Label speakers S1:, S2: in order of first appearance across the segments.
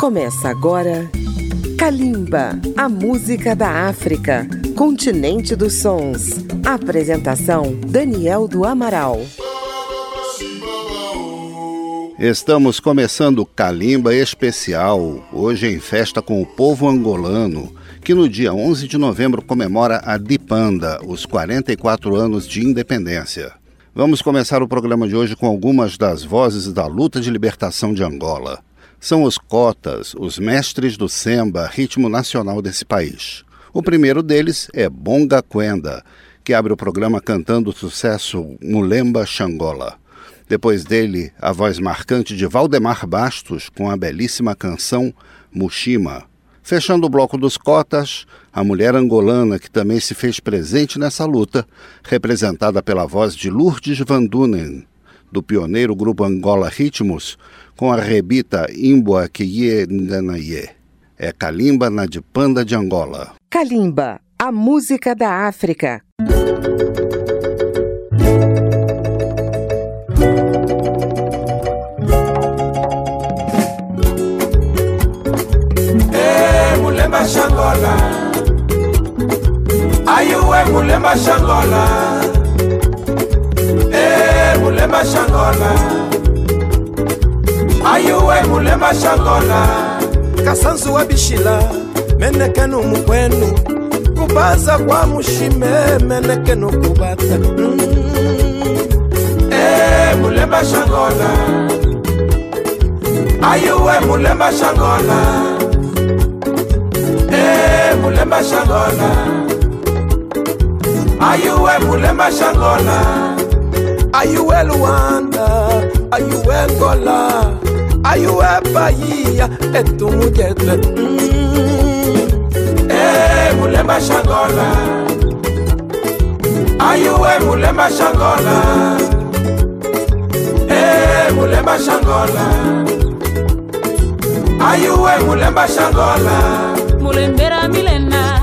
S1: Começa agora Kalimba, a música da África, continente dos sons. Apresentação Daniel do Amaral.
S2: Estamos começando Kalimba especial, hoje em festa com o povo angolano, que no dia 11 de novembro comemora a Dipanda, os 44 anos de independência. Vamos começar o programa de hoje com algumas das vozes da luta de libertação de Angola são os cotas, os mestres do samba, ritmo nacional desse país. O primeiro deles é Bonga Quenda, que abre o programa cantando o sucesso Mulemba Xangola. Depois dele, a voz marcante de Valdemar Bastos com a belíssima canção Mushima. Fechando o bloco dos cotas, a mulher angolana que também se fez presente nessa luta, representada pela voz de Lourdes Van Dunen, do pioneiro grupo Angola Ritmos, com a rebita Imboa Kiye Nganaye. É Kalimba na de Panda de Angola.
S1: Kalimba, a música da África.
S3: Mulemba Xangola Aiué Mulemba Xangola É, Mulemba Xangola ayuwe mulema shangola kasanzu wa bishila menekenu mukwenu. Kubaza kwa mushime menekenu kubata. Mm. e mulema shangola ayuwe mulema shangola e mulema shangola ayuwe mulema shangola ayuwe luanda ayuwe ngola ayuwe bahia etumujete mm. e mulema shangola ayuwe mulema shangola e mulema shangola ayuwe mulema shangola
S4: mulembera milena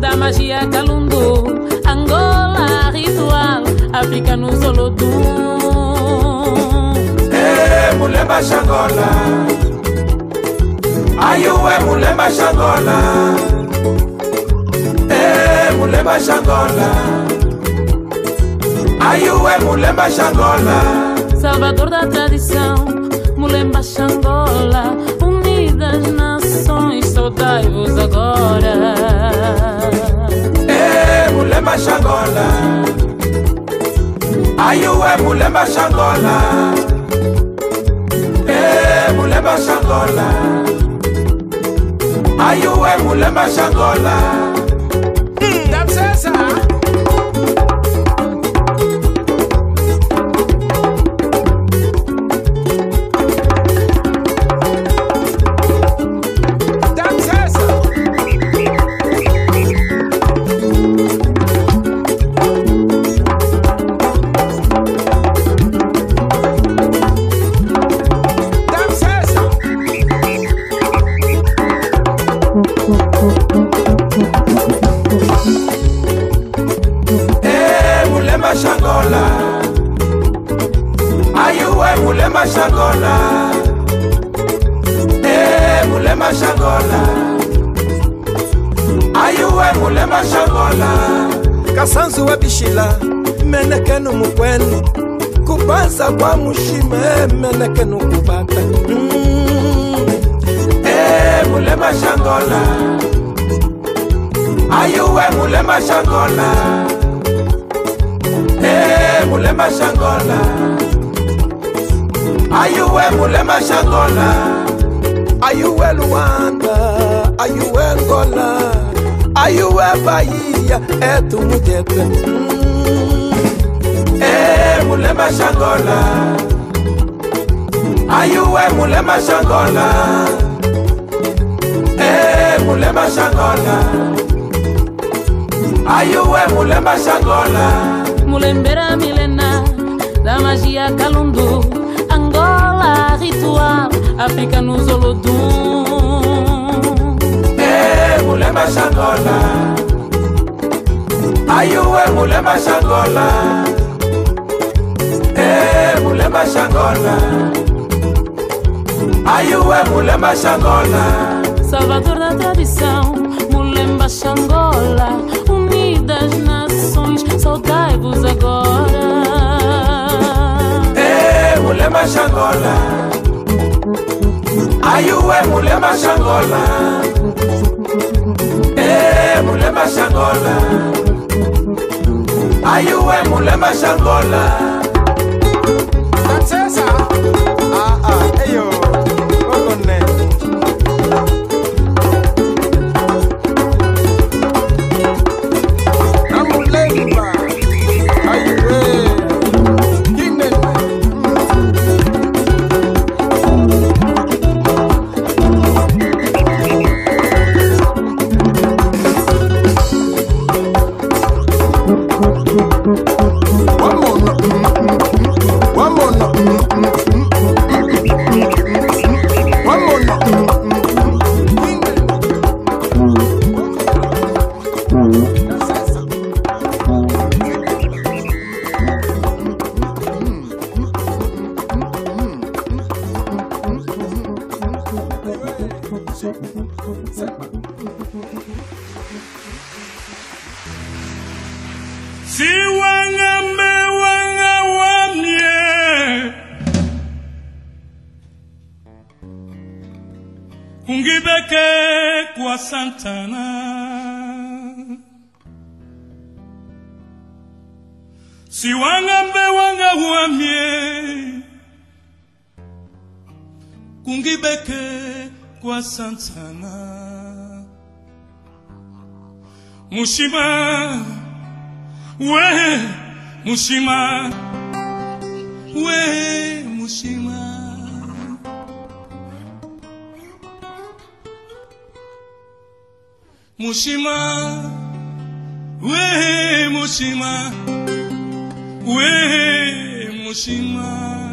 S4: da magia calundu angola ritual africa no solodum
S3: mulemba shangola ayuwe mulemba shangola eh mulemba shangola ayuwe mulemba shangola
S4: salvador da tradição mulemba shangola unidas nações saudai-vos agora.
S3: Eh mulemba shangola ayuwe mulemba shangola mulemba shangola ayuwe mulemba shangola mm, kasanzu wa bishila menekenu mukwenu. Kubanza kwa mushime menekenu kubata. Mm. e mulema shangola ayuwe mulema shangola e mulema shangola ayuwe mulema shangola ayuwe luanda ayuwe ngola ayuwe bahia? Etumujete mm. e mulema shangola. Ayuwe mulema shangola? E mulema shangola. Ayuwe mulema shangola?
S4: Mulembera milena da magia calundu angola ritual africanos olodum. Ei,
S3: mulher machangola, Ai ué mulher machangola, ei, mulher machangola, Ai ué mulher machangola.
S4: Salvador da tradição, mulher machangola, unidas nações, saudai-vos agora.
S3: Ei,
S5: mulher machangola. ayuwe mulema shangola eh mulema shangola ayuwe mulema shangola Mushima, we Mushima, we Mushima. Mushima, we Mushima, we Mushima.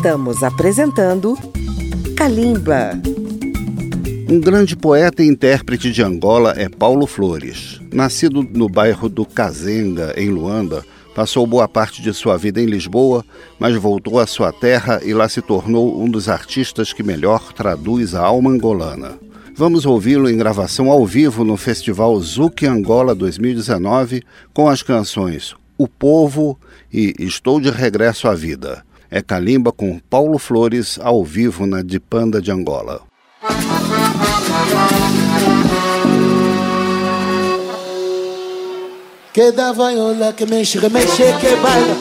S1: Estamos apresentando Kalimba.
S2: Um grande poeta e intérprete de Angola é Paulo Flores. Nascido no bairro do Cazenga, em Luanda, passou boa parte de sua vida em Lisboa, mas voltou à sua terra e lá se tornou um dos artistas que melhor traduz a alma angolana. Vamos ouvi-lo em gravação ao vivo no Festival Zuki Angola 2019 com as canções O Povo e Estou de Regresso à Vida é Calimba com Paulo Flores ao vivo na Dipanda de Angola.
S6: Que dá vaiola, que mexe, remexe, que baila.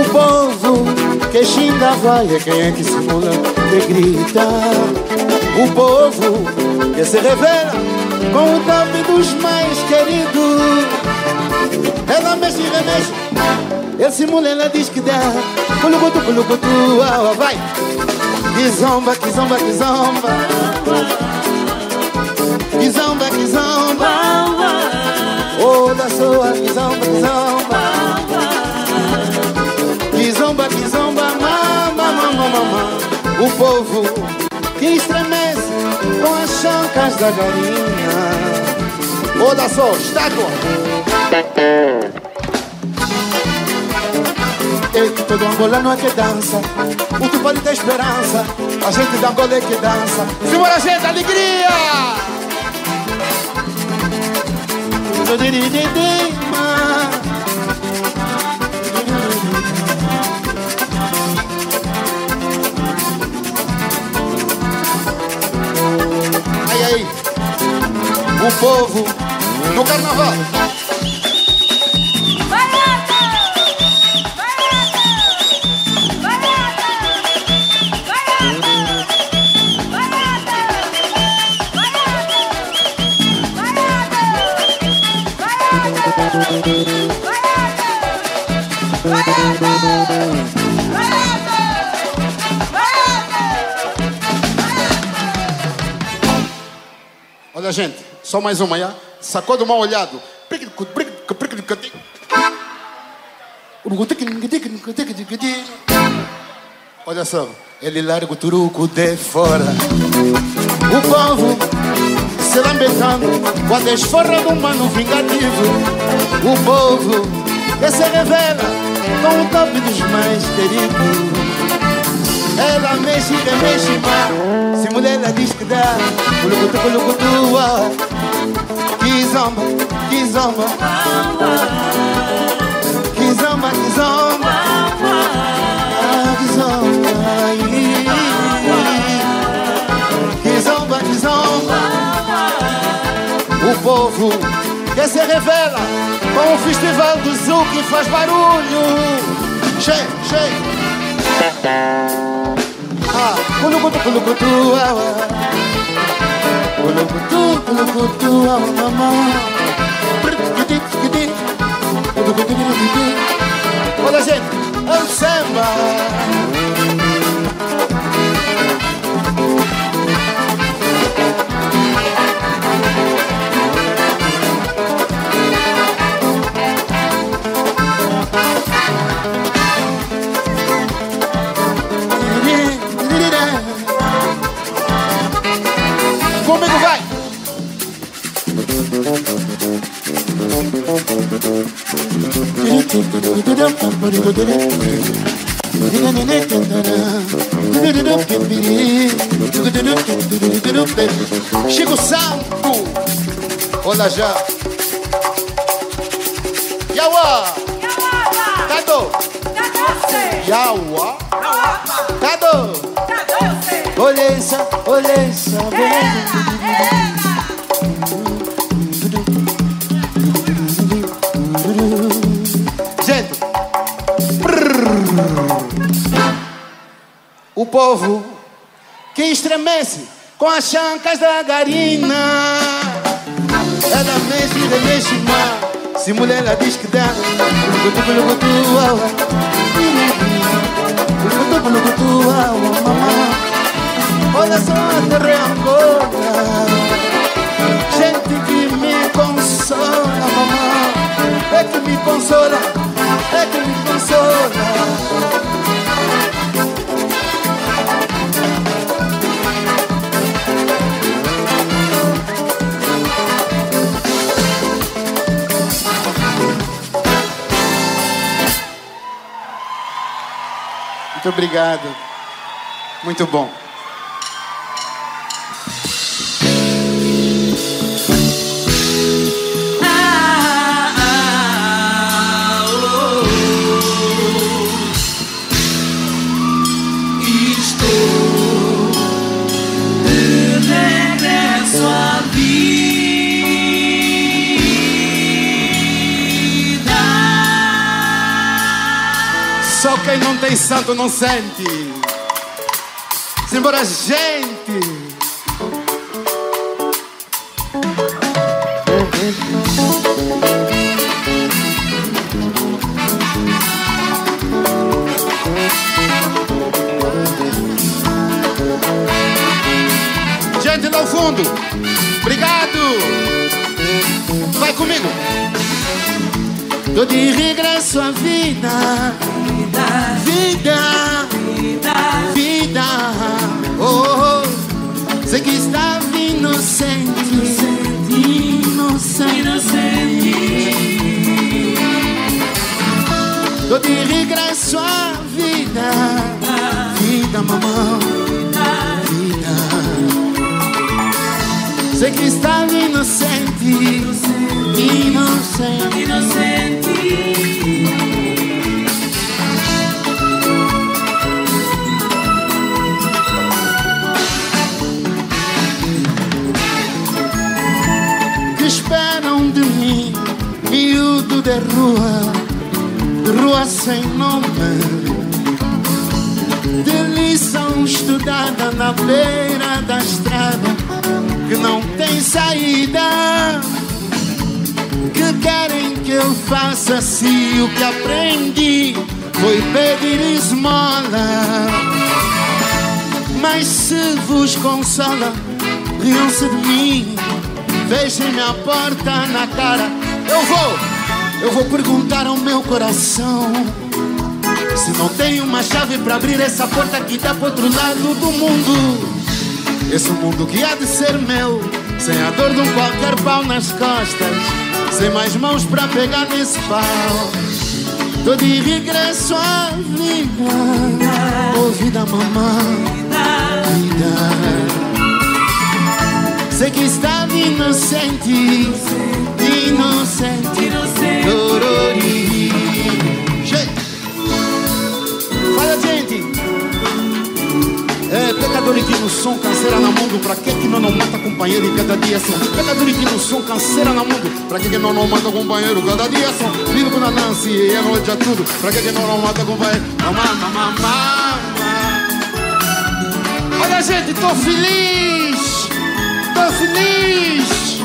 S6: O povo que xinga vai é quem é que simula, que grita. O povo que se revela com o top dos mais queridos. Ela mexe, remexe ele simula, ela diz que dá. Culucutu, culucutu, ah, vai. Que zomba, que zomba, que zomba. Que zomba, que zomba. Oh, da sua, que zomba, que zomba. Que zomba, que zomba, mama, mama, mama O povo que estremece com as chancas da galinha. Oh, da sua, estátua é que todo angolano é que dança. O tu pode ter esperança? A gente da Angola é que dança. Simbora gente, alegria! Aí, aí O povo no carnaval Olha, gente, só mais uma, já? Sacou do mal olhado. Olha só, ele larga o turuco de fora. O povo se lamentando com a desforra do mano vingativo. O povo que se revela com o top dos mais queridos. Ela mexe, que mexe, pá. Se mulher ela diz que dá, bulucutu, bulucutu, ó. Que zomba, que zomba. Que zomba, que zomba. Ah, que zomba. Que zomba, que zomba. O povo que se revela com o festival do Zoo que faz barulho. Che, che. Ah, culucutu, culucutu, ah, ah. Culucutu, culucutu, ah, mamãe. Olha, gente, é o samba. Comigo vai! Chico Sampo Olha já. Yawa Cado Yawa Cado Olha essa Gente O povo que estremece com as chancas da garina. Ela mexe e mexe mal Se mulher ela diz que dá Lugutu, lugutu, uau, Olha só a terra é Angola Gente que me consola, É que me consola, é que me consola Muito obrigado. Muito bom. Quem não tem santo não sente. Simbora, gente! Gente ao fundo, obrigado! Vai comigo! Tô de regresso à vida, vida, vida, oh, oh. sei que estava inocente, inocente. Tô de regresso à vida, vida, mamãe, vida. Sei que estava inocente, inocente. que de mim miúdo de rua, rua sem nome, de lição estudada na beira da estrada que não tem saída, que querem que eu faça se o que aprendi foi pedir esmola. Mas se vos consola, riam-se de mim, fechem-me a porta na cara. Eu vou, eu vou perguntar ao meu coração se não tem uma chave para abrir essa porta que dá pro outro lado do mundo. Esse mundo que há de ser meu, sem a dor de um qualquer pau nas costas, sem mais mãos para pegar nesse pau. Tô de regresso à vida, oh vida mamãe, vida. Sei que estava inocente, inocente, Dorori. Gente, fala gente. É, peca Pecador e que no som canseira na mundo Pra que que não não mata companheiro cada dia são? Pecador e que no som canseira na mundo Pra que que não não mata companheiro cada dia são? Lido com a Nancy e a noite é tudo. Pra que que não não mata companheiro? Mamá, mamá, mamá. Olha gente, tô feliz Tô feliz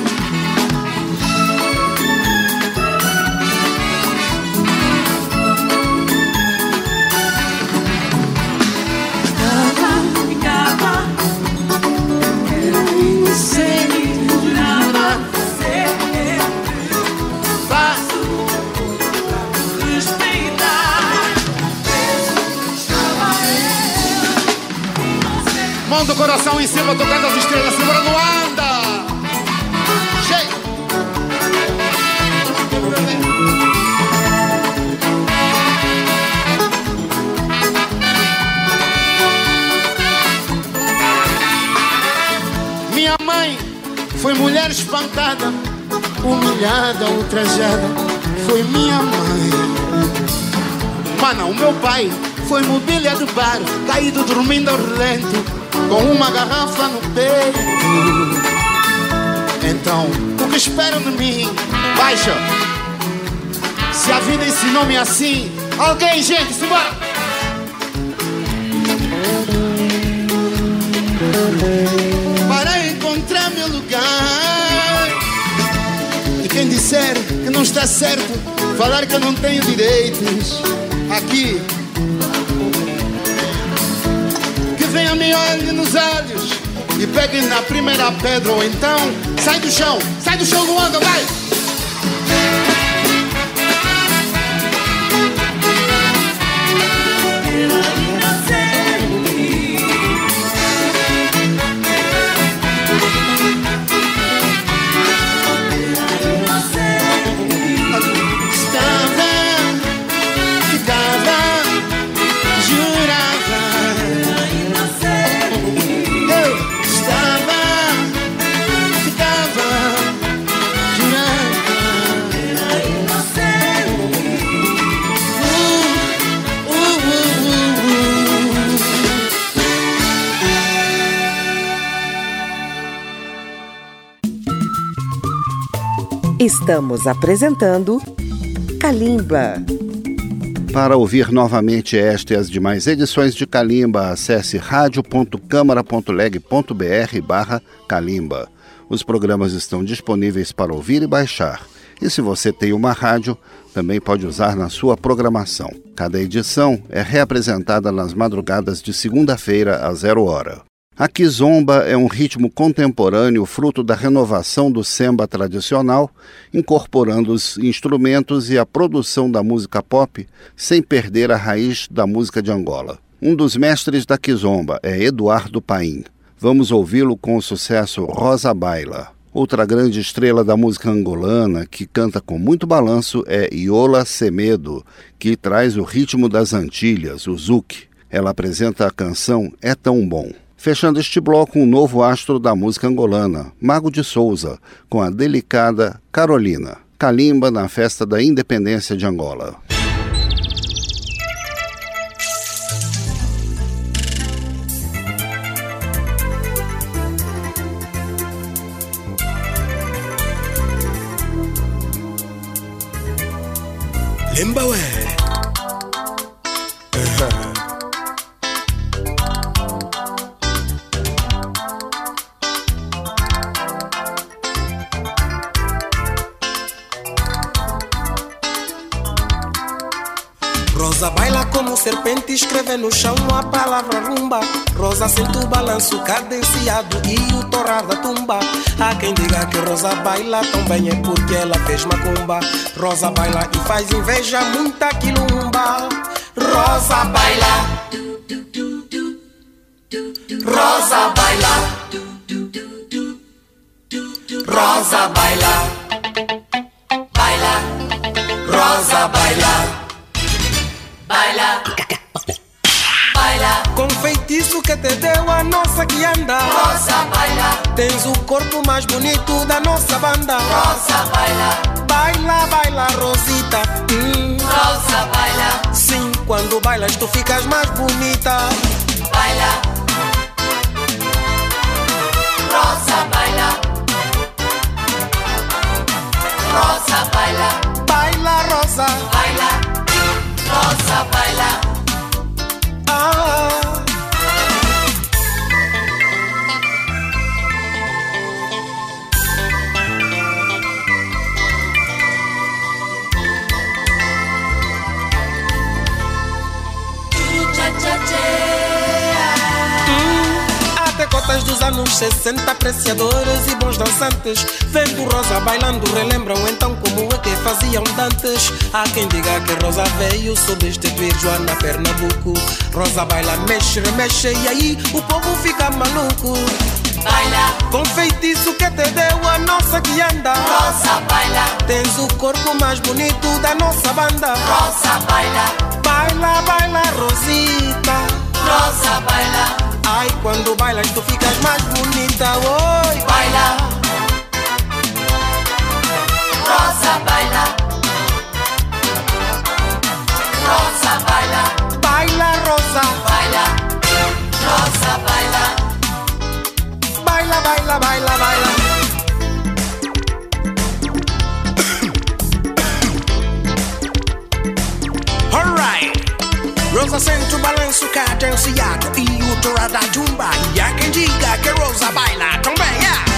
S6: Mão do coração em cima, tocando as estrelas, segura no anda. Cheio. Minha mãe foi mulher espancada, humilhada, ultrajada. Foi minha mãe. Mano, o meu pai foi mobília do bar, caído dormindo ao relento com uma garrafa no peito. Então, o que esperam de mim? Baixa! Se a vida ensinou-me assim, alguém, gente, se bora! Para encontrar meu lugar. E quem disser que não está certo, falar que eu não tenho direitos, aqui me olhe nos olhos e pegue na primeira pedra ou então sai do chão, sai do chão, Luanda, vai!
S1: Estamos apresentando Kalimba.
S2: Para ouvir novamente esta e as demais edições de Kalimba, acesse radio.câmara.leg.br barra Kalimba. Os programas estão disponíveis para ouvir e baixar. E se você tem uma rádio, também pode usar na sua programação. Cada edição é reapresentada nas madrugadas de segunda-feira a zero hora. A kizomba é um ritmo contemporâneo fruto da renovação do samba tradicional, incorporando os instrumentos e a produção da música pop sem perder a raiz da música de Angola. Um dos mestres da kizomba é Eduardo Paim. Vamos ouvi-lo com o sucesso Rosa Baila. Outra grande estrela da música angolana que canta com muito balanço é Iola Semedo, que traz o ritmo das Antilhas, o zouk. Ela apresenta a canção É Tão Bom. Fechando este bloco, um novo astro da música angolana, Mago de Souza, com a delicada Carolina, Calimba na festa da independência de Angola.
S7: Lemba serpente, escreve no chão a palavra rumba. Rosa sente o balanço cadenciado e o torrar da tumba. Há quem diga que Rosa baila tão bem é porque ela fez macumba. Rosa baila e faz inveja muita quilumba. Rosa baila. Rosa baila. Rosa baila. Baila. Rosa baila baila, baila. Com feitiço que te deu a nossa que anda.
S8: Rosa, baila.
S7: Tens o corpo mais bonito da nossa banda.
S8: Rosa, baila.
S7: Baila, baila, Rosita. Hum.
S8: Rosa, baila.
S7: Sim, quando bailas tu ficas mais bonita.
S8: Baila. Rosa, baila. Rosa, baila. Baila, Rosa. Baila. Rosa baila.
S7: Cotas dos anos 60, apreciadores e bons dançantes. Vendo Rosa bailando, relembram então como é que faziam dantes. Há quem diga que Rosa veio substituir Joana Pernambuco. Rosa baila, mexe, remexe e aí o povo fica maluco.
S9: Baila,
S7: Com feitiço que te deu a nossa que anda.
S9: Rosa baila,
S7: Tens o corpo mais bonito da nossa banda.
S9: Rosa baila,
S7: Baila, baila, Rosita.
S9: Rosa baila,
S7: Ai, quando bailas tu ficas mais bonita. Oi,
S9: baila. Rosa baila. Rosa baila,
S7: baila, Rosa.
S9: baila. Rosa baila,
S7: Baila, baila, baila, baila. Rosa sente o balanço cadenciado e o tora da jumba. E há quem diga que Rosa baila também, yeah.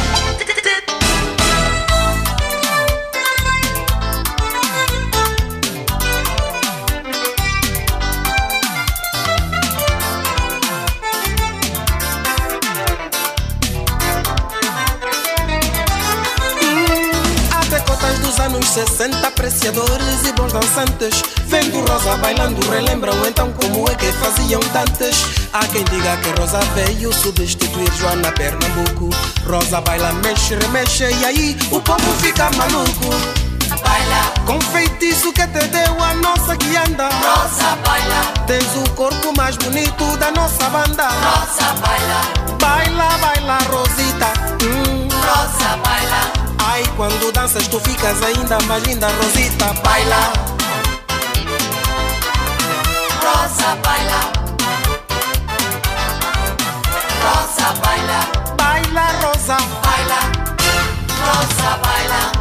S7: 60, apreciadores e bons dançantes. Vendo Rosa bailando, relembram então como é que faziam dantes. Há quem diga que Rosa veio substituir Joana Pernambuco. Rosa baila, mexe, remexe e aí o povo fica maluco.
S9: baila.
S7: Com feitiço que te deu a nossa que anda.
S9: Rosa baila,
S7: Tens o corpo mais bonito da nossa banda.
S9: Rosa baila,
S7: Baila, baila, Rosita. Hum.
S9: Rosa baila,
S7: Ai, quando danças tu ficas ainda mais linda, Rosita. Baila,
S9: Rosa baila. Rosa baila,
S7: baila, Rosa.
S9: baila. Rosa baila,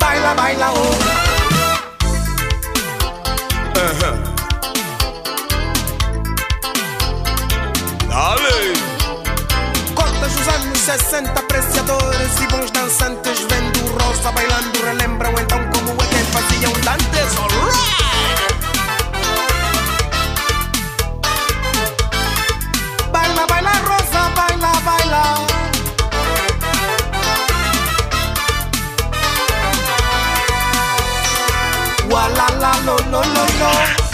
S7: Baila, baila, oh. 60, apreciadores e bons dançantes. Vendo Rosa bailando, relembram então como é que faziam dantes. Alright! Baila, baila, Rosa, baila, baila. Lo.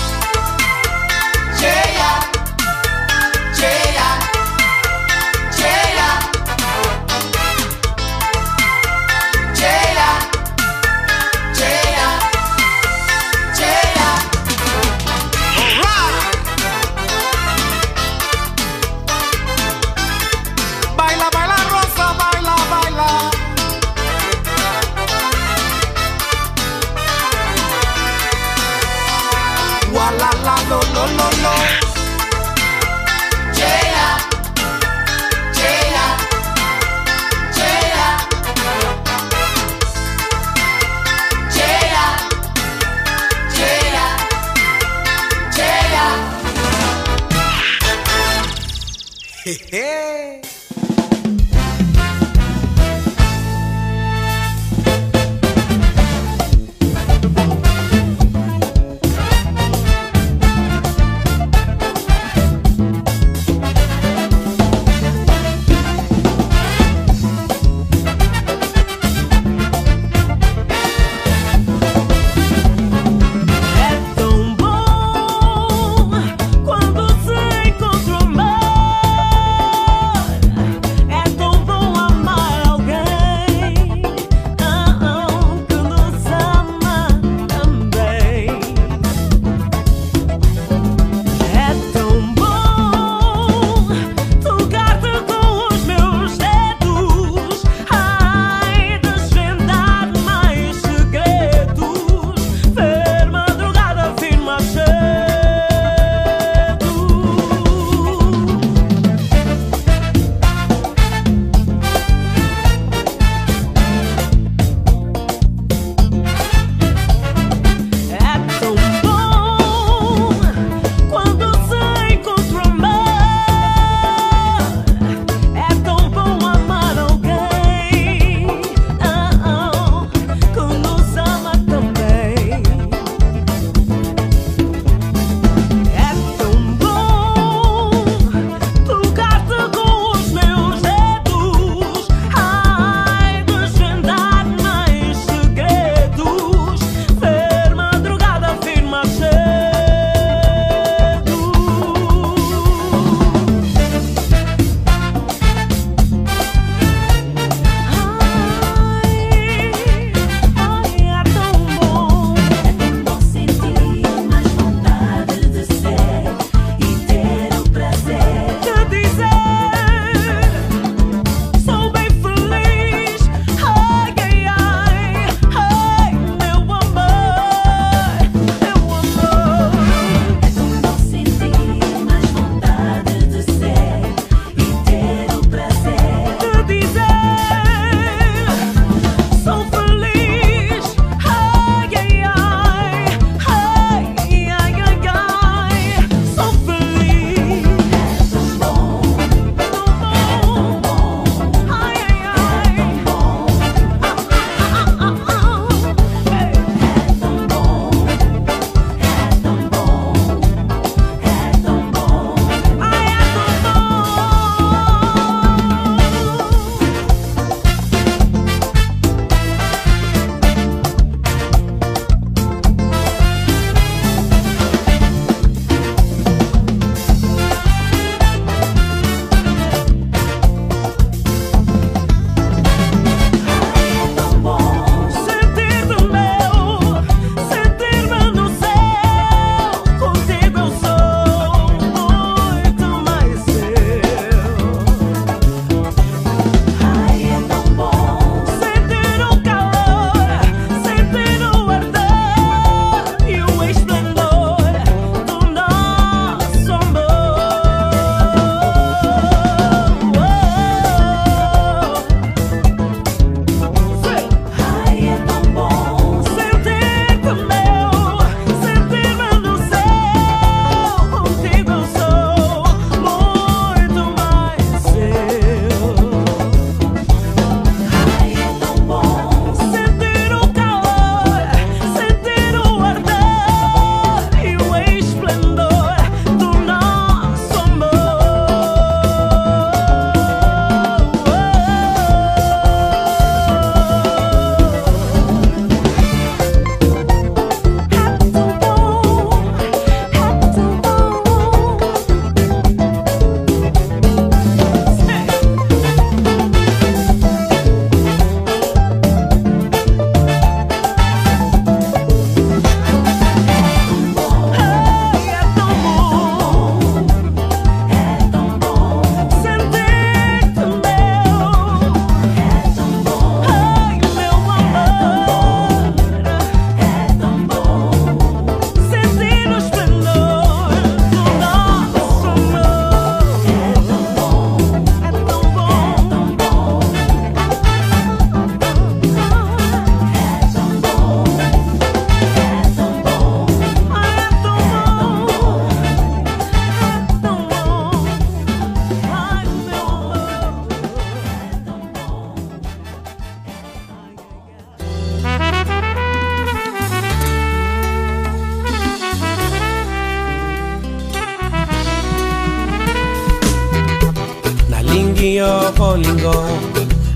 S10: Kio Rolingo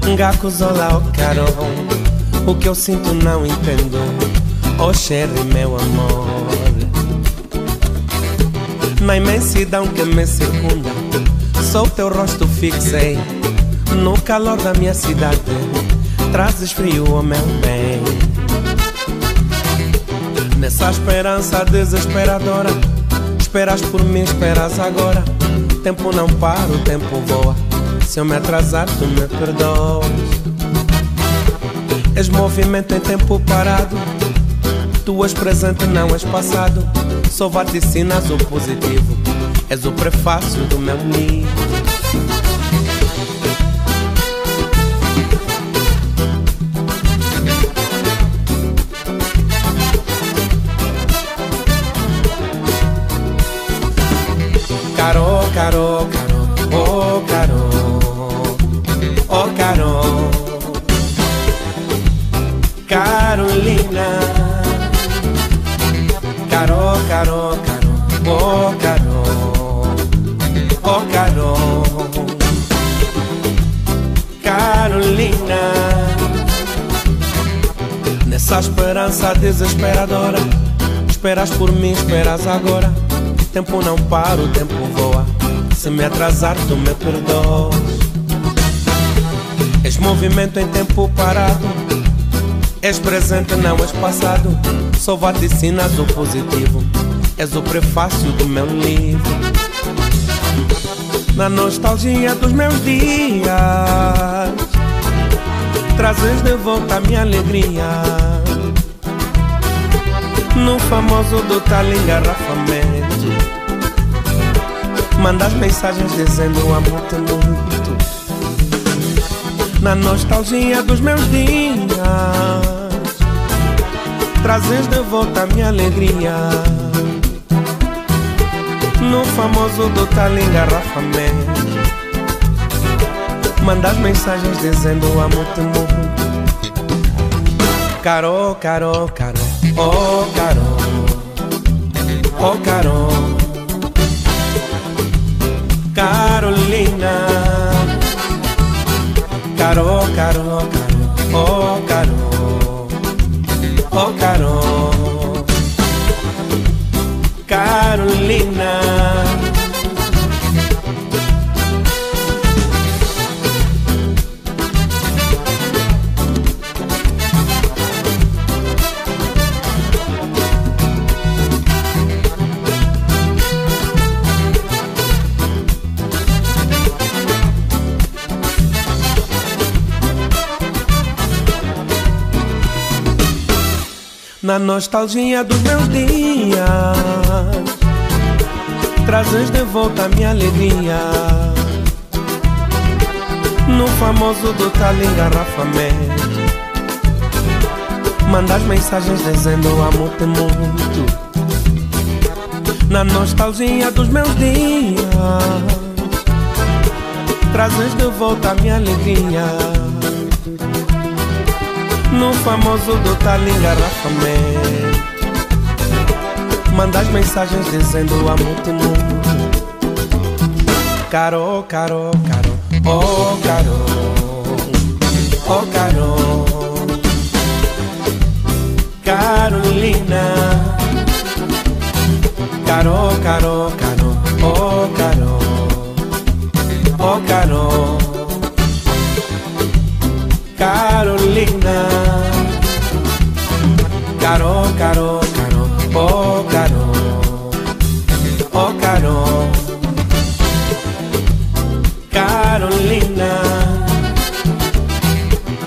S10: Ngakuzola o caron O que eu sinto não entendo. Oh Sherry, meu amor. Na imensidão que me circunda Sou teu rosto fixei No calor da minha cidade Trazes frio, oh meu bem. Nessa esperança desesperadora Esperas por mim, esperas agora. Tempo não para, o tempo voa Se eu me atrasar, tu me perdoas. És movimento em tempo parado. Tu és presente, não és passado. Só vaticinas o positivo. És o prefácio do meu livro Caro, caro, caro, nessa esperança desesperadora, esperas por mim, esperas agora tempo não para, o tempo voa. Se me atrasar, tu me perdoas. És movimento em tempo parado. És presente, não és passado. Só vaticinas o positivo. És o prefácio do meu livro. Na nostalgia dos meus dias, trazes de volta a minha alegria. No famoso do tal engarrafamento Mandas mensagens dizendo amo-te muito. Na nostalgia dos meus dias. Trazes de volta a minha alegria. No famoso do tal engarrafamento Mandas mensagens dizendo amo-te muito Caro, caro, caro. Oh, caro. Oh, caro. Carolina. Caro, caro, caro. Oh, caro. Oh, caro. Carolina Na nostalgia dos meus dias. Trazes de volta a minha alegria. No famoso do tal engarrafamento Mandas mensagens dizendo amo-te muito. Na nostalgia dos meus dias. Trazes de volta a minha alegria no famoso do tal engarrafamento Mandas mensagens dizendo amo-te muito Caro, caro, caro, oh caro. Oh caro. Carolina. Caro, caro, caro, oh caro. Oh caro Carolina. Caro, caro, caro, oh caro. Oh caro. Carolina.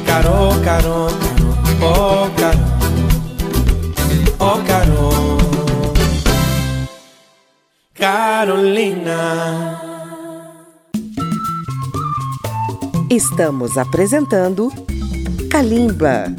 S10: Caro, caro, caro, oh caro. Oh caro. Carolina
S1: Estamos apresentando Kalimba.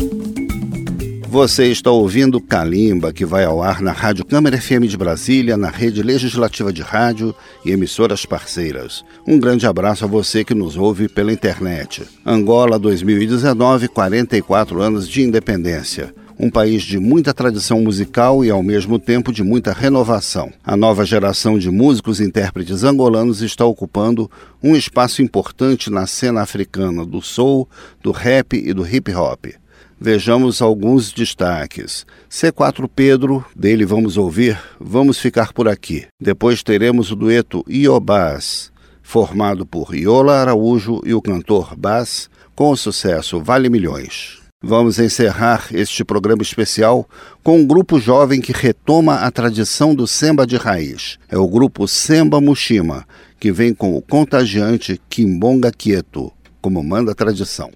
S2: Você está ouvindo Kalimba, que vai ao ar na Rádio Câmara FM de Brasília, na rede legislativa de rádio e emissoras parceiras. Um grande abraço a você que nos ouve pela internet. Angola 2019, 44 anos de independência.
S11: Um país de muita tradição musical e, ao mesmo tempo, de muita renovação. A nova geração de músicos e intérpretes angolanos está ocupando um espaço importante na cena africana do soul, do rap e do hip hop. Vejamos alguns destaques. C4 Pedro, dele vamos ouvir Vamos Ficar Por Aqui. Depois teremos o dueto Iobás, formado por Iola Araújo e o cantor Bass, com o sucesso Vale Milhões. Vamos encerrar este programa especial com um grupo jovem que retoma a tradição do samba de raiz. É o grupo Semba Mushima, que vem com o contagiante Kimbonga Quieto, como manda a tradição.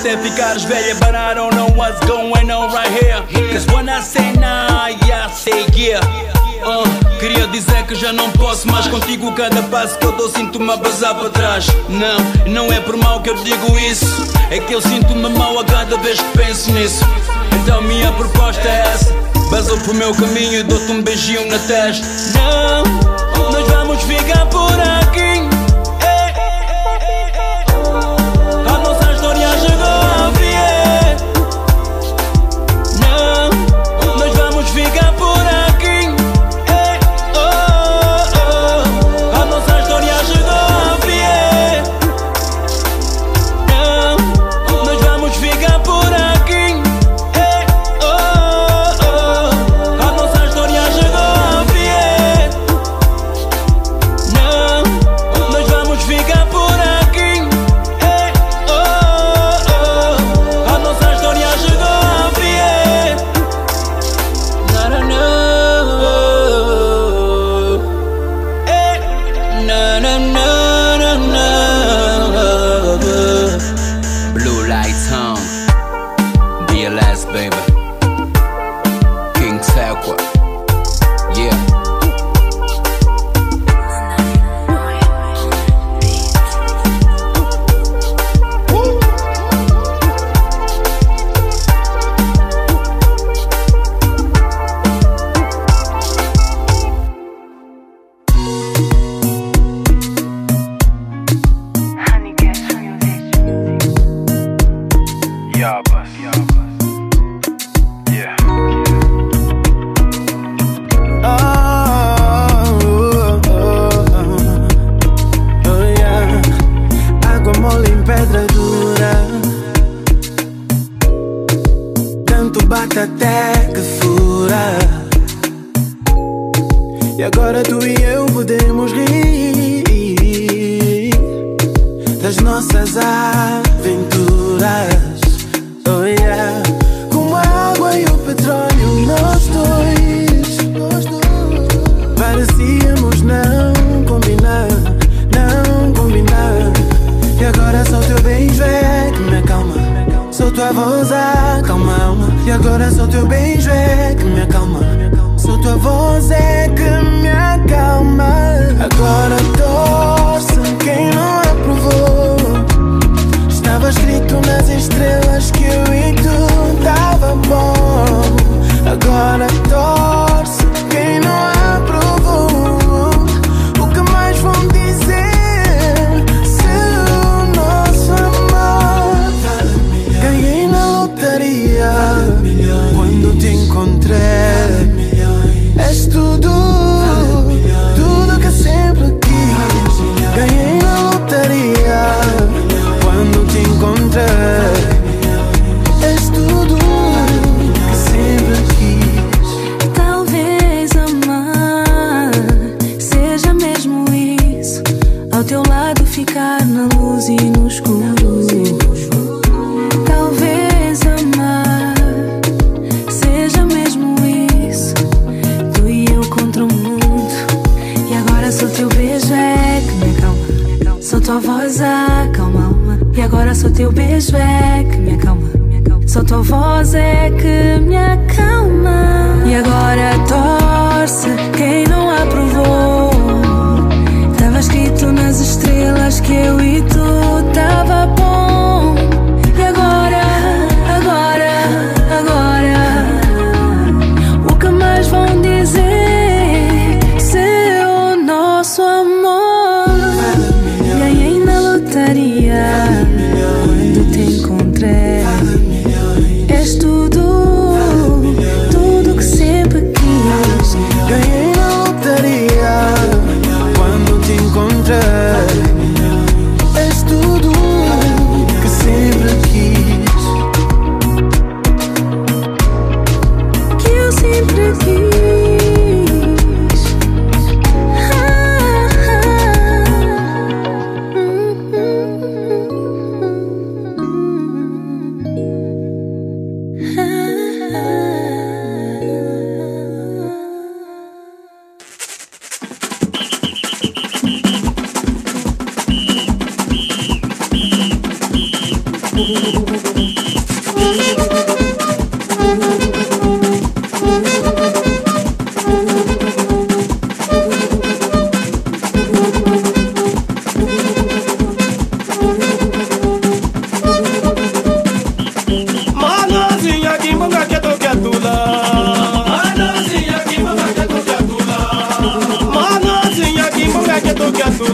S12: Até
S13: ficares velha. But I don't know what's going on right here. Cause when I say nah, I say yeah. Uh, queria dizer que já não posso mais contigo. Cada passo que eu dou sinto-me a bazar para trás. Não, não é por mal que eu digo isso. É que eu sinto-me mal a cada vez que penso nisso. Então minha proposta é essa. Basou pro meu caminho e dou-te um beijinho na testa.
S12: Não,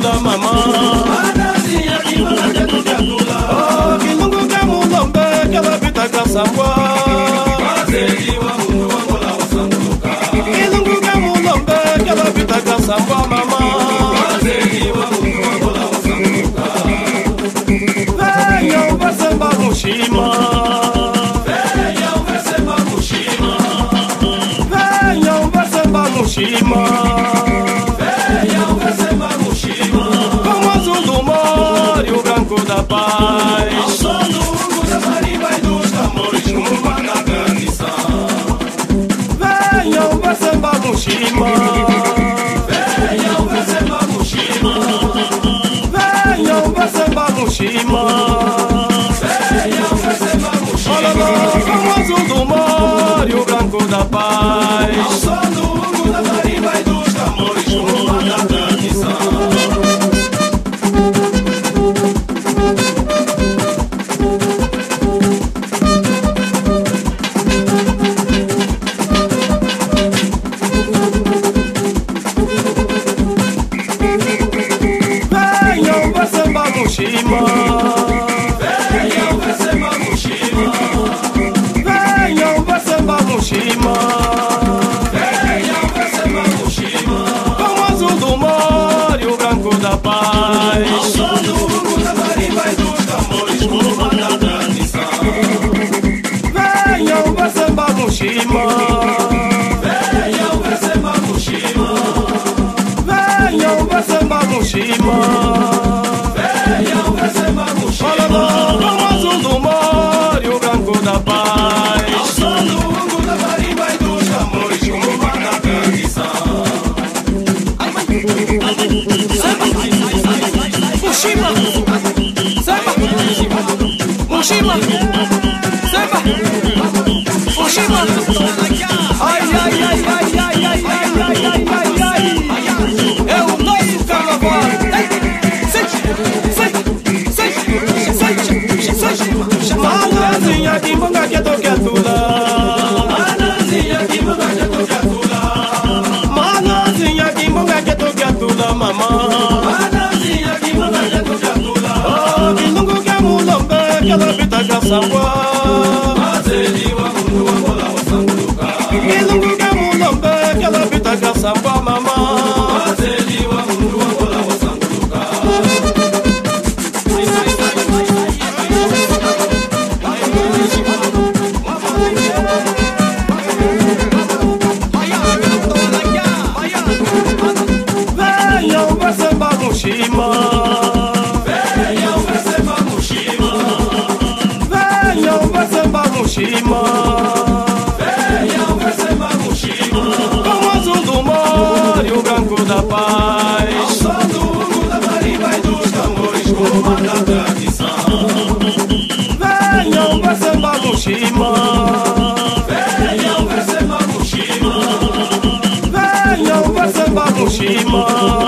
S12: da mama anasia kibala chetu cha kula oh
S14: kilungu kamulombe kabapita kasambwa kasekiwa mungu wangola que kilungu kamulombe kabapita kasambwa paz. Mushima Venham receba Mushima Olha como azul do mar e o branco da paz Ao som do da marimba e dos tambores Como manda a tradição Mushima Samba Mushima Samba Mushima Ai, ai, ai, ai, ai, ai, ai, ai, ai, ai, É o one, eight, six. More.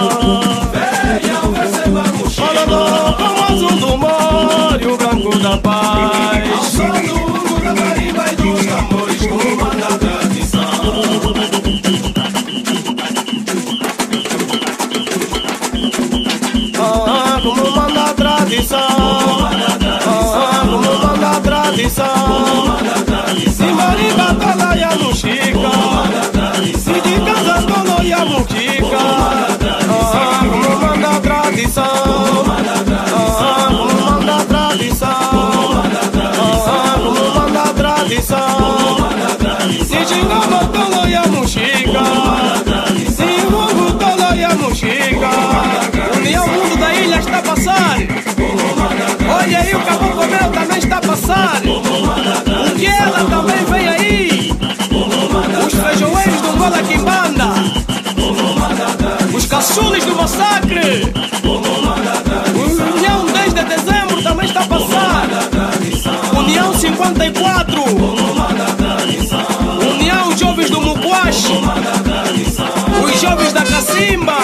S14: O que ela também vem aí. Os feijoeiros do Angola Quimbanda. Os caçules do massacre. União 10 de dezembro também está a passar União 54 União Jovens do Muquache Os jovens da Cacimba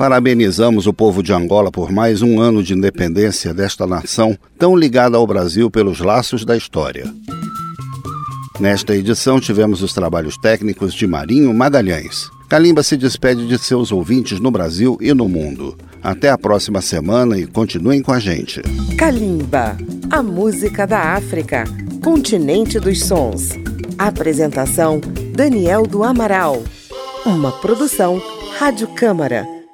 S2: Parabenizamos o povo de Angola por mais um ano de independência desta nação tão ligada ao Brasil pelos laços da história. Nesta edição tivemos os trabalhos técnicos de Marinho Magalhães. Kalimba se despede de seus ouvintes no Brasil e no mundo. Até a próxima semana e continuem com a gente.
S1: Kalimba, a música da África, continente dos sons. Apresentação: Daniel do Amaral. Uma produção Rádio Câmara,